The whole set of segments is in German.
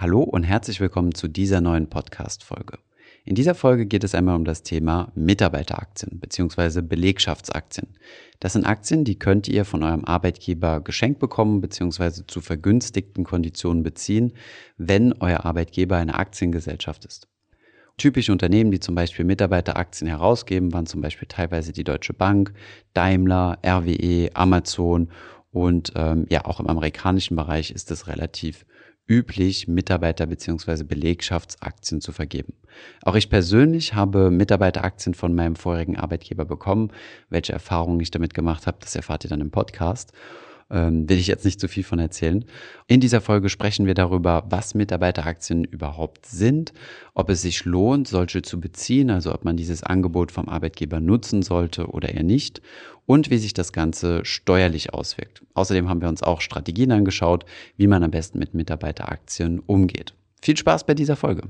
Hallo und herzlich willkommen zu dieser neuen Podcast-Folge. In dieser Folge geht es einmal um das Thema Mitarbeiteraktien bzw. Belegschaftsaktien. Das sind Aktien, die könnt ihr von eurem Arbeitgeber geschenkt bekommen bzw. zu vergünstigten Konditionen beziehen, wenn euer Arbeitgeber eine Aktiengesellschaft ist. Typische Unternehmen, die zum Beispiel Mitarbeiteraktien herausgeben, waren zum Beispiel teilweise die Deutsche Bank, Daimler, RWE, Amazon und ähm, ja, auch im amerikanischen Bereich ist es relativ üblich, Mitarbeiter- bzw. Belegschaftsaktien zu vergeben. Auch ich persönlich habe Mitarbeiteraktien von meinem vorherigen Arbeitgeber bekommen. Welche Erfahrungen ich damit gemacht habe, das erfahrt ihr dann im Podcast ähm, will ich jetzt nicht zu viel von erzählen. In dieser Folge sprechen wir darüber, was Mitarbeiteraktien überhaupt sind, ob es sich lohnt, solche zu beziehen, also ob man dieses Angebot vom Arbeitgeber nutzen sollte oder eher nicht und wie sich das Ganze steuerlich auswirkt. Außerdem haben wir uns auch Strategien angeschaut, wie man am besten mit Mitarbeiteraktien umgeht. Viel Spaß bei dieser Folge.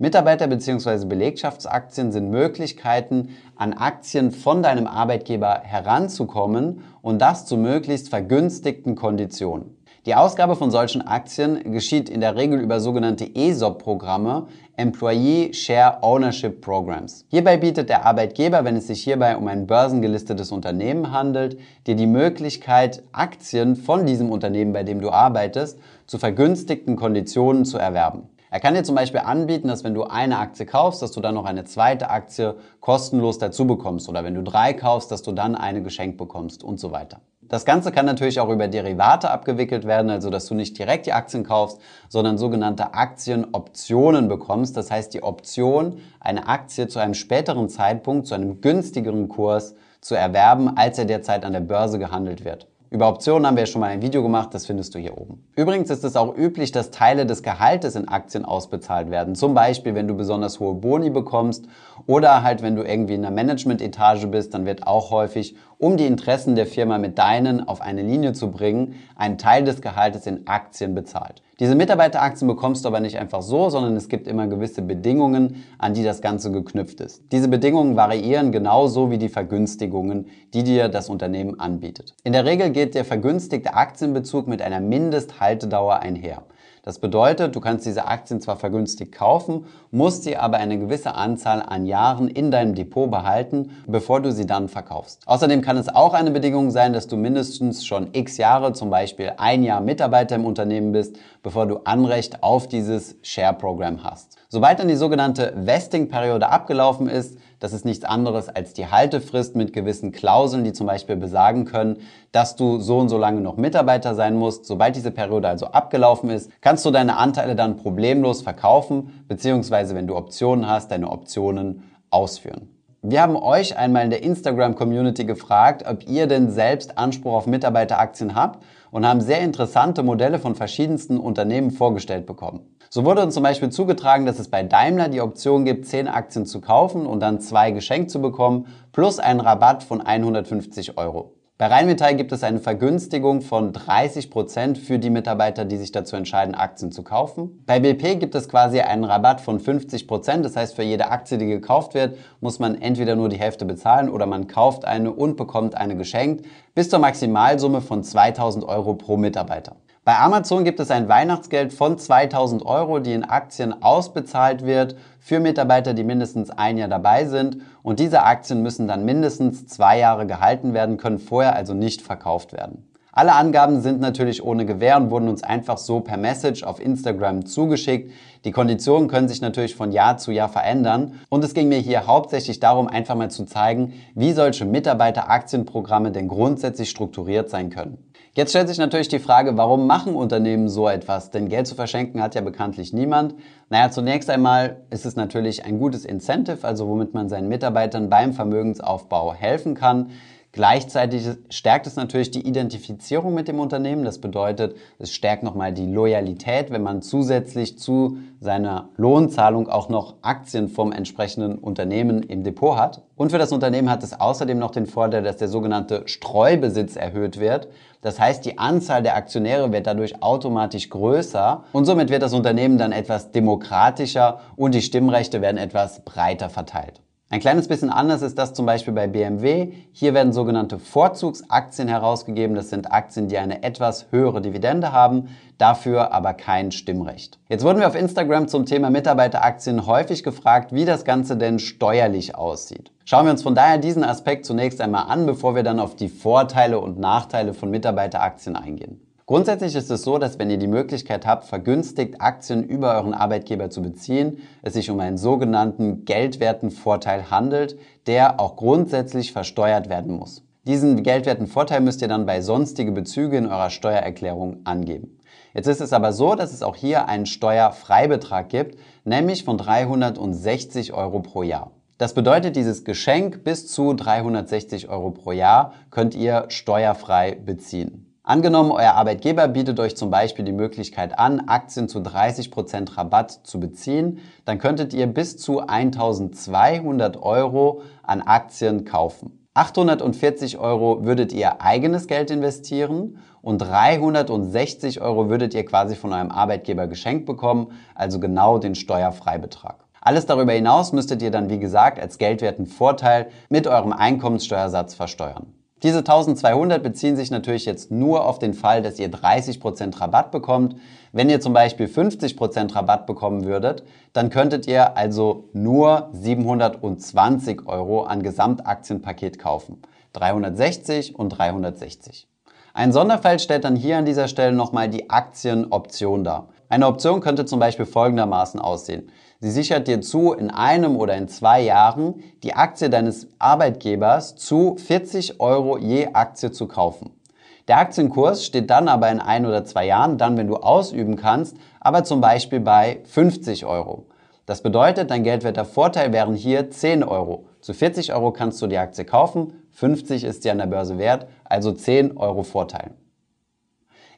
Mitarbeiter- bzw. Belegschaftsaktien sind Möglichkeiten, an Aktien von deinem Arbeitgeber heranzukommen und das zu möglichst vergünstigten Konditionen. Die Ausgabe von solchen Aktien geschieht in der Regel über sogenannte ESOP-Programme, Employee Share Ownership Programs. Hierbei bietet der Arbeitgeber, wenn es sich hierbei um ein börsengelistetes Unternehmen handelt, dir die Möglichkeit, Aktien von diesem Unternehmen, bei dem du arbeitest, zu vergünstigten Konditionen zu erwerben. Er kann dir zum Beispiel anbieten, dass wenn du eine Aktie kaufst, dass du dann noch eine zweite Aktie kostenlos dazu bekommst oder wenn du drei kaufst, dass du dann eine geschenkt bekommst und so weiter. Das Ganze kann natürlich auch über Derivate abgewickelt werden, also dass du nicht direkt die Aktien kaufst, sondern sogenannte Aktienoptionen bekommst. Das heißt die Option, eine Aktie zu einem späteren Zeitpunkt, zu einem günstigeren Kurs zu erwerben, als er derzeit an der Börse gehandelt wird. Über Optionen haben wir ja schon mal ein Video gemacht, das findest du hier oben. Übrigens ist es auch üblich, dass Teile des Gehaltes in Aktien ausbezahlt werden. Zum Beispiel, wenn du besonders hohe Boni bekommst oder halt, wenn du irgendwie in der Management-Etage bist, dann wird auch häufig, um die Interessen der Firma mit deinen auf eine Linie zu bringen, ein Teil des Gehaltes in Aktien bezahlt. Diese Mitarbeiteraktien bekommst du aber nicht einfach so, sondern es gibt immer gewisse Bedingungen, an die das Ganze geknüpft ist. Diese Bedingungen variieren genauso wie die Vergünstigungen, die dir das Unternehmen anbietet. In der Regel geht der vergünstigte Aktienbezug mit einer Mindesthaltedauer einher. Das bedeutet, du kannst diese Aktien zwar vergünstigt kaufen, musst sie aber eine gewisse Anzahl an Jahren in deinem Depot behalten, bevor du sie dann verkaufst. Außerdem kann es auch eine Bedingung sein, dass du mindestens schon x Jahre, zum Beispiel ein Jahr Mitarbeiter im Unternehmen bist, bevor du Anrecht auf dieses Share-Programm hast. Sobald dann die sogenannte Vesting-Periode abgelaufen ist, das ist nichts anderes als die Haltefrist mit gewissen Klauseln, die zum Beispiel besagen können, dass du so und so lange noch Mitarbeiter sein musst. Sobald diese Periode also abgelaufen ist, kannst du deine Anteile dann problemlos verkaufen, beziehungsweise wenn du Optionen hast, deine Optionen ausführen. Wir haben euch einmal in der Instagram-Community gefragt, ob ihr denn selbst Anspruch auf Mitarbeiteraktien habt und haben sehr interessante Modelle von verschiedensten Unternehmen vorgestellt bekommen. So wurde uns zum Beispiel zugetragen, dass es bei Daimler die Option gibt, 10 Aktien zu kaufen und dann zwei geschenkt zu bekommen, plus einen Rabatt von 150 Euro. Bei Rheinmetall gibt es eine Vergünstigung von 30 Prozent für die Mitarbeiter, die sich dazu entscheiden, Aktien zu kaufen. Bei BP gibt es quasi einen Rabatt von 50%. Prozent. Das heißt, für jede Aktie, die gekauft wird, muss man entweder nur die Hälfte bezahlen oder man kauft eine und bekommt eine geschenkt, bis zur Maximalsumme von 2000 Euro pro Mitarbeiter. Bei Amazon gibt es ein Weihnachtsgeld von 2000 Euro, die in Aktien ausbezahlt wird für Mitarbeiter, die mindestens ein Jahr dabei sind. Und diese Aktien müssen dann mindestens zwei Jahre gehalten werden, können vorher also nicht verkauft werden. Alle Angaben sind natürlich ohne Gewähr und wurden uns einfach so per Message auf Instagram zugeschickt. Die Konditionen können sich natürlich von Jahr zu Jahr verändern. Und es ging mir hier hauptsächlich darum, einfach mal zu zeigen, wie solche Mitarbeiteraktienprogramme denn grundsätzlich strukturiert sein können. Jetzt stellt sich natürlich die Frage, warum machen Unternehmen so etwas? Denn Geld zu verschenken hat ja bekanntlich niemand. Naja, zunächst einmal ist es natürlich ein gutes Incentive, also womit man seinen Mitarbeitern beim Vermögensaufbau helfen kann. Gleichzeitig stärkt es natürlich die Identifizierung mit dem Unternehmen. Das bedeutet, es stärkt nochmal die Loyalität, wenn man zusätzlich zu seiner Lohnzahlung auch noch Aktien vom entsprechenden Unternehmen im Depot hat. Und für das Unternehmen hat es außerdem noch den Vorteil, dass der sogenannte Streubesitz erhöht wird. Das heißt, die Anzahl der Aktionäre wird dadurch automatisch größer und somit wird das Unternehmen dann etwas demokratischer und die Stimmrechte werden etwas breiter verteilt. Ein kleines bisschen anders ist das zum Beispiel bei BMW. Hier werden sogenannte Vorzugsaktien herausgegeben. Das sind Aktien, die eine etwas höhere Dividende haben, dafür aber kein Stimmrecht. Jetzt wurden wir auf Instagram zum Thema Mitarbeiteraktien häufig gefragt, wie das Ganze denn steuerlich aussieht. Schauen wir uns von daher diesen Aspekt zunächst einmal an, bevor wir dann auf die Vorteile und Nachteile von Mitarbeiteraktien eingehen. Grundsätzlich ist es so, dass wenn ihr die Möglichkeit habt, vergünstigt Aktien über euren Arbeitgeber zu beziehen, es sich um einen sogenannten geldwerten Vorteil handelt, der auch grundsätzlich versteuert werden muss. Diesen geldwerten Vorteil müsst ihr dann bei sonstige Bezüge in eurer Steuererklärung angeben. Jetzt ist es aber so, dass es auch hier einen Steuerfreibetrag gibt, nämlich von 360 Euro pro Jahr. Das bedeutet, dieses Geschenk bis zu 360 Euro pro Jahr könnt ihr steuerfrei beziehen. Angenommen, euer Arbeitgeber bietet euch zum Beispiel die Möglichkeit an, Aktien zu 30% Rabatt zu beziehen, dann könntet ihr bis zu 1200 Euro an Aktien kaufen. 840 Euro würdet ihr eigenes Geld investieren und 360 Euro würdet ihr quasi von eurem Arbeitgeber geschenkt bekommen, also genau den Steuerfreibetrag. Alles darüber hinaus müsstet ihr dann, wie gesagt, als geldwerten Vorteil mit eurem Einkommenssteuersatz versteuern. Diese 1200 beziehen sich natürlich jetzt nur auf den Fall, dass ihr 30% Rabatt bekommt. Wenn ihr zum Beispiel 50% Rabatt bekommen würdet, dann könntet ihr also nur 720 Euro an Gesamtaktienpaket kaufen. 360 und 360. Ein Sonderfall stellt dann hier an dieser Stelle nochmal die Aktienoption dar. Eine Option könnte zum Beispiel folgendermaßen aussehen. Sie sichert dir zu, in einem oder in zwei Jahren die Aktie deines Arbeitgebers zu 40 Euro je Aktie zu kaufen. Der Aktienkurs steht dann aber in ein oder zwei Jahren, dann wenn du ausüben kannst, aber zum Beispiel bei 50 Euro. Das bedeutet, dein geldwerter Vorteil wären hier 10 Euro. Zu 40 Euro kannst du die Aktie kaufen, 50 ist sie an der Börse wert, also 10 Euro Vorteil.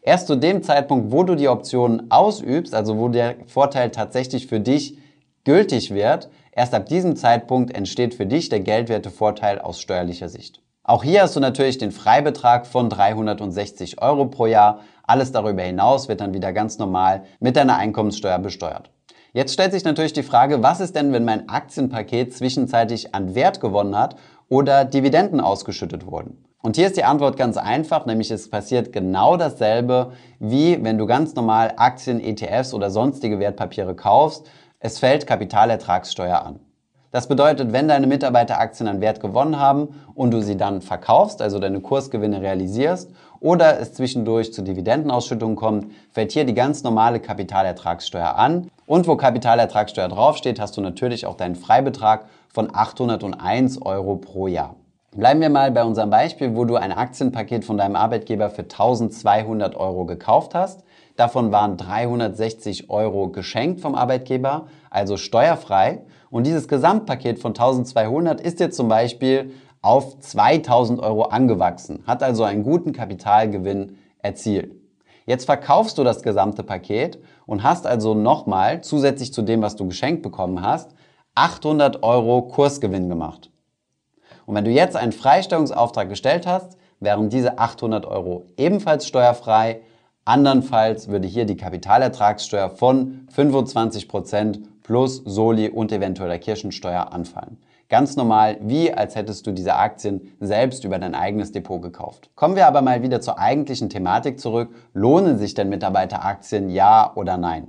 Erst zu dem Zeitpunkt, wo du die Option ausübst, also wo der Vorteil tatsächlich für dich gültig wird, erst ab diesem Zeitpunkt entsteht für dich der Geldwertevorteil aus steuerlicher Sicht. Auch hier hast du natürlich den Freibetrag von 360 Euro pro Jahr. Alles darüber hinaus wird dann wieder ganz normal mit deiner Einkommenssteuer besteuert. Jetzt stellt sich natürlich die Frage, was ist denn, wenn mein Aktienpaket zwischenzeitlich an Wert gewonnen hat oder Dividenden ausgeschüttet wurden? Und hier ist die Antwort ganz einfach, nämlich es passiert genau dasselbe, wie wenn du ganz normal Aktien, ETFs oder sonstige Wertpapiere kaufst. Es fällt Kapitalertragssteuer an. Das bedeutet, wenn deine Mitarbeiter Aktien an Wert gewonnen haben und du sie dann verkaufst, also deine Kursgewinne realisierst oder es zwischendurch zu Dividendenausschüttungen kommt, fällt hier die ganz normale Kapitalertragssteuer an. Und wo Kapitalertragssteuer draufsteht, hast du natürlich auch deinen Freibetrag von 801 Euro pro Jahr. Bleiben wir mal bei unserem Beispiel, wo du ein Aktienpaket von deinem Arbeitgeber für 1200 Euro gekauft hast. Davon waren 360 Euro geschenkt vom Arbeitgeber, also steuerfrei. Und dieses Gesamtpaket von 1200 ist jetzt zum Beispiel auf 2000 Euro angewachsen, hat also einen guten Kapitalgewinn erzielt. Jetzt verkaufst du das gesamte Paket und hast also nochmal, zusätzlich zu dem, was du geschenkt bekommen hast, 800 Euro Kursgewinn gemacht. Und wenn du jetzt einen Freistellungsauftrag gestellt hast, wären diese 800 Euro ebenfalls steuerfrei Andernfalls würde hier die Kapitalertragssteuer von 25% plus Soli und eventueller Kirchensteuer anfallen. Ganz normal, wie als hättest du diese Aktien selbst über dein eigenes Depot gekauft. Kommen wir aber mal wieder zur eigentlichen Thematik zurück. Lohnen sich denn Mitarbeiteraktien, ja oder nein?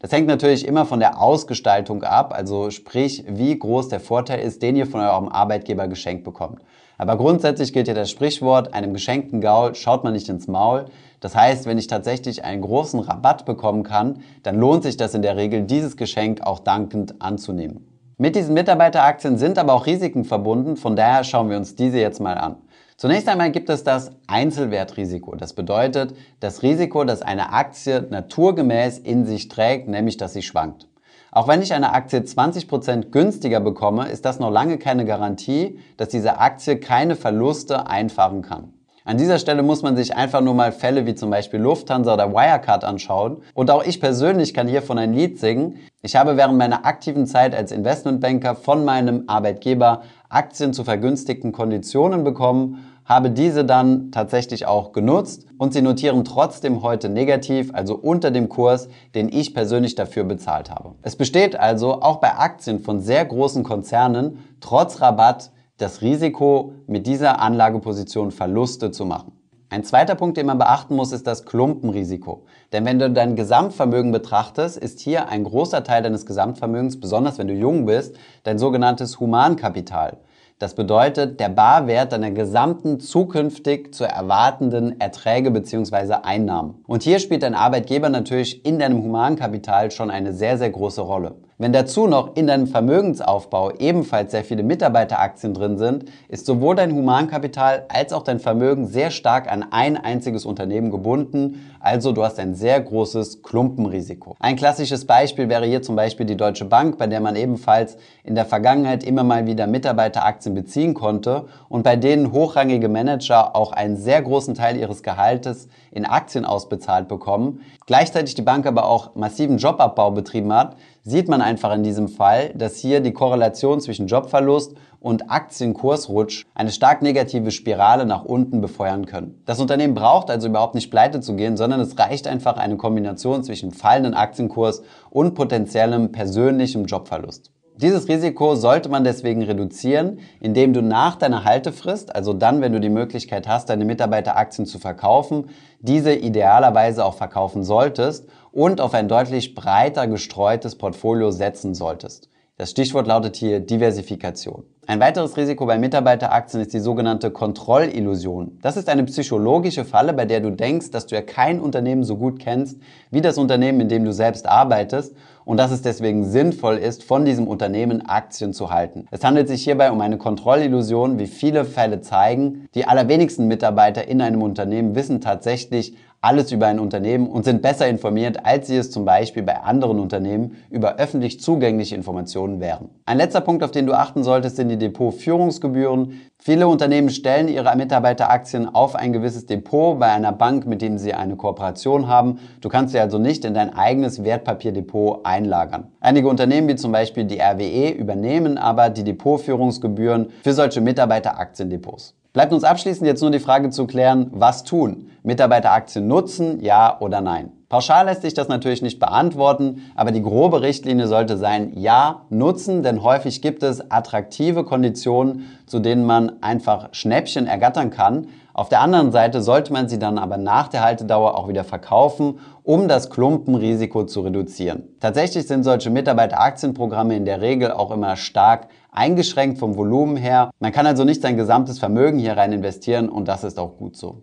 Das hängt natürlich immer von der Ausgestaltung ab, also sprich, wie groß der Vorteil ist, den ihr von eurem Arbeitgeber geschenkt bekommt. Aber grundsätzlich gilt ja das Sprichwort, einem geschenkten Gaul schaut man nicht ins Maul. Das heißt, wenn ich tatsächlich einen großen Rabatt bekommen kann, dann lohnt sich das in der Regel, dieses Geschenk auch dankend anzunehmen. Mit diesen Mitarbeiteraktien sind aber auch Risiken verbunden, von daher schauen wir uns diese jetzt mal an. Zunächst einmal gibt es das Einzelwertrisiko. Das bedeutet das Risiko, dass eine Aktie naturgemäß in sich trägt, nämlich dass sie schwankt. Auch wenn ich eine Aktie 20% günstiger bekomme, ist das noch lange keine Garantie, dass diese Aktie keine Verluste einfahren kann. An dieser Stelle muss man sich einfach nur mal Fälle wie zum Beispiel Lufthansa oder Wirecard anschauen. Und auch ich persönlich kann hiervon ein Lied singen. Ich habe während meiner aktiven Zeit als Investmentbanker von meinem Arbeitgeber Aktien zu vergünstigten Konditionen bekommen habe diese dann tatsächlich auch genutzt und sie notieren trotzdem heute negativ, also unter dem Kurs, den ich persönlich dafür bezahlt habe. Es besteht also auch bei Aktien von sehr großen Konzernen trotz Rabatt das Risiko, mit dieser Anlageposition Verluste zu machen. Ein zweiter Punkt, den man beachten muss, ist das Klumpenrisiko. Denn wenn du dein Gesamtvermögen betrachtest, ist hier ein großer Teil deines Gesamtvermögens, besonders wenn du jung bist, dein sogenanntes Humankapital. Das bedeutet der Barwert deiner gesamten zukünftig zu erwartenden Erträge bzw. Einnahmen. Und hier spielt dein Arbeitgeber natürlich in deinem Humankapital schon eine sehr, sehr große Rolle. Wenn dazu noch in deinem Vermögensaufbau ebenfalls sehr viele Mitarbeiteraktien drin sind, ist sowohl dein Humankapital als auch dein Vermögen sehr stark an ein einziges Unternehmen gebunden, also du hast ein sehr großes Klumpenrisiko. Ein klassisches Beispiel wäre hier zum Beispiel die Deutsche Bank, bei der man ebenfalls in der Vergangenheit immer mal wieder Mitarbeiteraktien beziehen konnte und bei denen hochrangige Manager auch einen sehr großen Teil ihres Gehaltes in Aktien ausbezahlt bekommen. Gleichzeitig die Bank aber auch massiven Jobabbau betrieben hat, sieht man einfach in diesem Fall, dass hier die Korrelation zwischen Jobverlust und Aktienkursrutsch eine stark negative Spirale nach unten befeuern können. Das Unternehmen braucht also überhaupt nicht pleite zu gehen, sondern es reicht einfach eine Kombination zwischen fallenden Aktienkurs und potenziellem persönlichem Jobverlust. Dieses Risiko sollte man deswegen reduzieren, indem du nach deiner Haltefrist, also dann, wenn du die Möglichkeit hast, deine Mitarbeiteraktien zu verkaufen, diese idealerweise auch verkaufen solltest und auf ein deutlich breiter gestreutes Portfolio setzen solltest. Das Stichwort lautet hier Diversifikation. Ein weiteres Risiko bei Mitarbeiteraktien ist die sogenannte Kontrollillusion. Das ist eine psychologische Falle, bei der du denkst, dass du ja kein Unternehmen so gut kennst wie das Unternehmen, in dem du selbst arbeitest und dass es deswegen sinnvoll ist, von diesem Unternehmen Aktien zu halten. Es handelt sich hierbei um eine Kontrollillusion, wie viele Fälle zeigen. Die allerwenigsten Mitarbeiter in einem Unternehmen wissen tatsächlich alles über ein Unternehmen und sind besser informiert, als sie es zum Beispiel bei anderen Unternehmen über öffentlich zugängliche Informationen wären. Ein letzter Punkt, auf den du achten solltest, sind die Depotführungsgebühren. Viele Unternehmen stellen ihre Mitarbeiteraktien auf ein gewisses Depot bei einer Bank, mit dem sie eine Kooperation haben. Du kannst sie also nicht in dein eigenes Wertpapierdepot einlagern. Einige Unternehmen wie zum Beispiel die RWE übernehmen aber die Depotführungsgebühren für solche Mitarbeiteraktiendepots. Bleibt uns abschließend jetzt nur die Frage zu klären, was tun? Mitarbeiteraktien nutzen, ja oder nein? Pauschal lässt sich das natürlich nicht beantworten, aber die grobe Richtlinie sollte sein, ja, nutzen, denn häufig gibt es attraktive Konditionen, zu denen man einfach Schnäppchen ergattern kann. Auf der anderen Seite sollte man sie dann aber nach der Haltedauer auch wieder verkaufen, um das Klumpenrisiko zu reduzieren. Tatsächlich sind solche Mitarbeiteraktienprogramme in der Regel auch immer stark eingeschränkt vom Volumen her. Man kann also nicht sein gesamtes Vermögen hier rein investieren und das ist auch gut so.